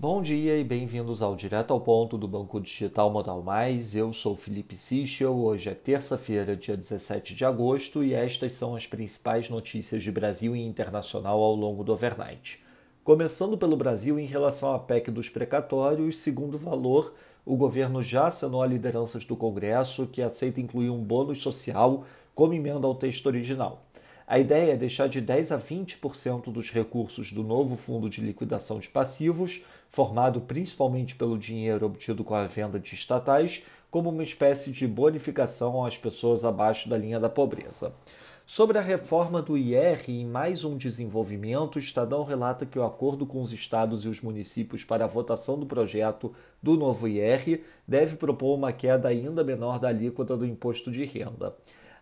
Bom dia e bem-vindos ao Direto ao Ponto do Banco Digital Modal Mais. Eu sou Felipe Sichel. Hoje é terça-feira, dia 17 de agosto, e estas são as principais notícias de Brasil e internacional ao longo do overnight. Começando pelo Brasil, em relação à PEC dos precatórios, segundo valor, o governo já assinou a lideranças do Congresso que aceita incluir um bônus social como emenda ao texto original. A ideia é deixar de 10 a 20% dos recursos do novo fundo de liquidação de passivos, formado principalmente pelo dinheiro obtido com a venda de estatais, como uma espécie de bonificação às pessoas abaixo da linha da pobreza. Sobre a reforma do IR, em mais um desenvolvimento, o Estadão relata que o acordo com os estados e os municípios para a votação do projeto do novo IR deve propor uma queda ainda menor da alíquota do imposto de renda.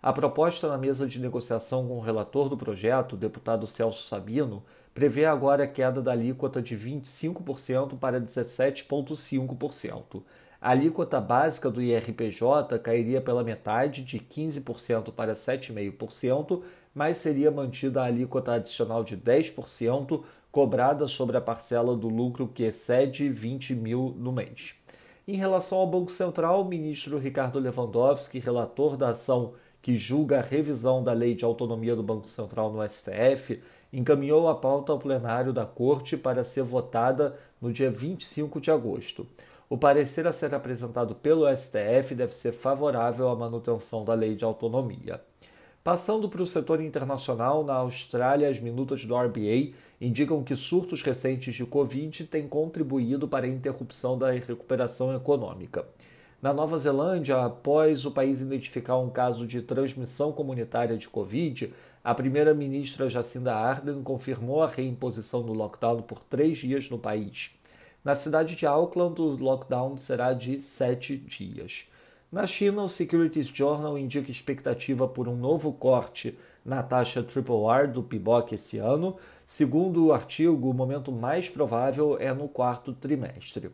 A proposta na mesa de negociação com o relator do projeto, o deputado Celso Sabino, prevê agora a queda da alíquota de 25% para 17,5%. A alíquota básica do IRPJ cairia pela metade, de 15% para 7,5%, mas seria mantida a alíquota adicional de 10% cobrada sobre a parcela do lucro que excede 20 mil no mês. Em relação ao Banco Central, o ministro Ricardo Lewandowski, relator da ação que julga a revisão da Lei de Autonomia do Banco Central no STF, encaminhou a pauta ao plenário da Corte para ser votada no dia 25 de agosto. O parecer a ser apresentado pelo STF deve ser favorável à manutenção da Lei de Autonomia. Passando para o setor internacional, na Austrália, as minutas do RBA indicam que surtos recentes de Covid têm contribuído para a interrupção da recuperação econômica. Na Nova Zelândia, após o país identificar um caso de transmissão comunitária de Covid, a primeira-ministra Jacinda Ardern confirmou a reimposição do lockdown por três dias no país. Na cidade de Auckland, o lockdown será de sete dias. Na China, o Securities Journal indica expectativa por um novo corte na taxa Triple R do PIBOC esse ano. Segundo o artigo, o momento mais provável é no quarto trimestre.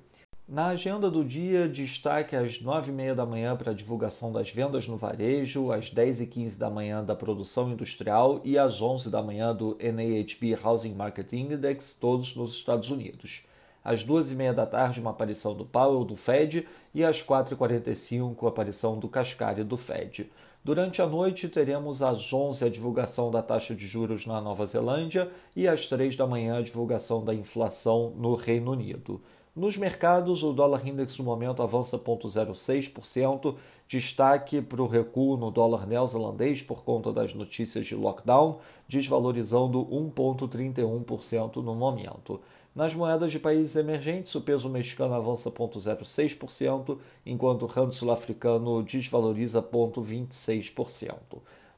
Na agenda do dia, destaque às 9h30 da manhã para a divulgação das vendas no varejo, às 10h15 da manhã da produção industrial e às 11 da manhã do NAHB Housing Market Index, todos nos Estados Unidos. Às 2h30 da tarde, uma aparição do Powell do Fed e às 4h45, a aparição do Cascari do Fed. Durante a noite, teremos às 11 a divulgação da taxa de juros na Nova Zelândia e às 3 da manhã a divulgação da inflação no Reino Unido. Nos mercados, o dólar index no momento avança 0,06%, destaque para o recuo no dólar neozelandês por conta das notícias de lockdown, desvalorizando 1,31% no momento. Nas moedas de países emergentes, o peso mexicano avança 0,06%, enquanto o rand sul-africano desvaloriza 0,26%.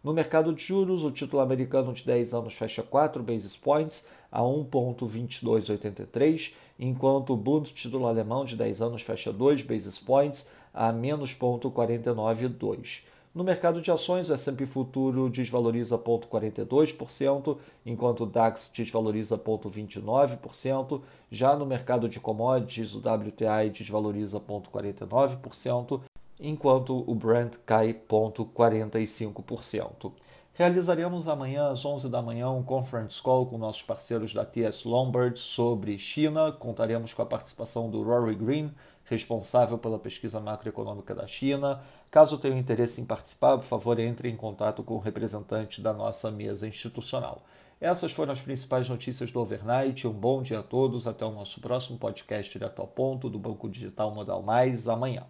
No mercado de juros, o título americano de 10 anos fecha 4 basis points a 1,2283, enquanto o Bund título alemão de 10 anos fecha 2 basis points a menos 0,492. No mercado de ações, o S&P Futuro desvaloriza 0,42%, enquanto o DAX desvaloriza 0,29%. Já no mercado de commodities, o WTI desvaloriza 0,49%, enquanto o Brent cai 0,45%. Realizaremos amanhã às 11 da manhã um conference call com nossos parceiros da TS Lombard sobre China. Contaremos com a participação do Rory Green, responsável pela pesquisa macroeconômica da China. Caso tenha interesse em participar, por favor, entre em contato com o representante da nossa mesa institucional. Essas foram as principais notícias do overnight. Um bom dia a todos. Até o nosso próximo podcast direto ao ponto do Banco Digital Modal Mais amanhã.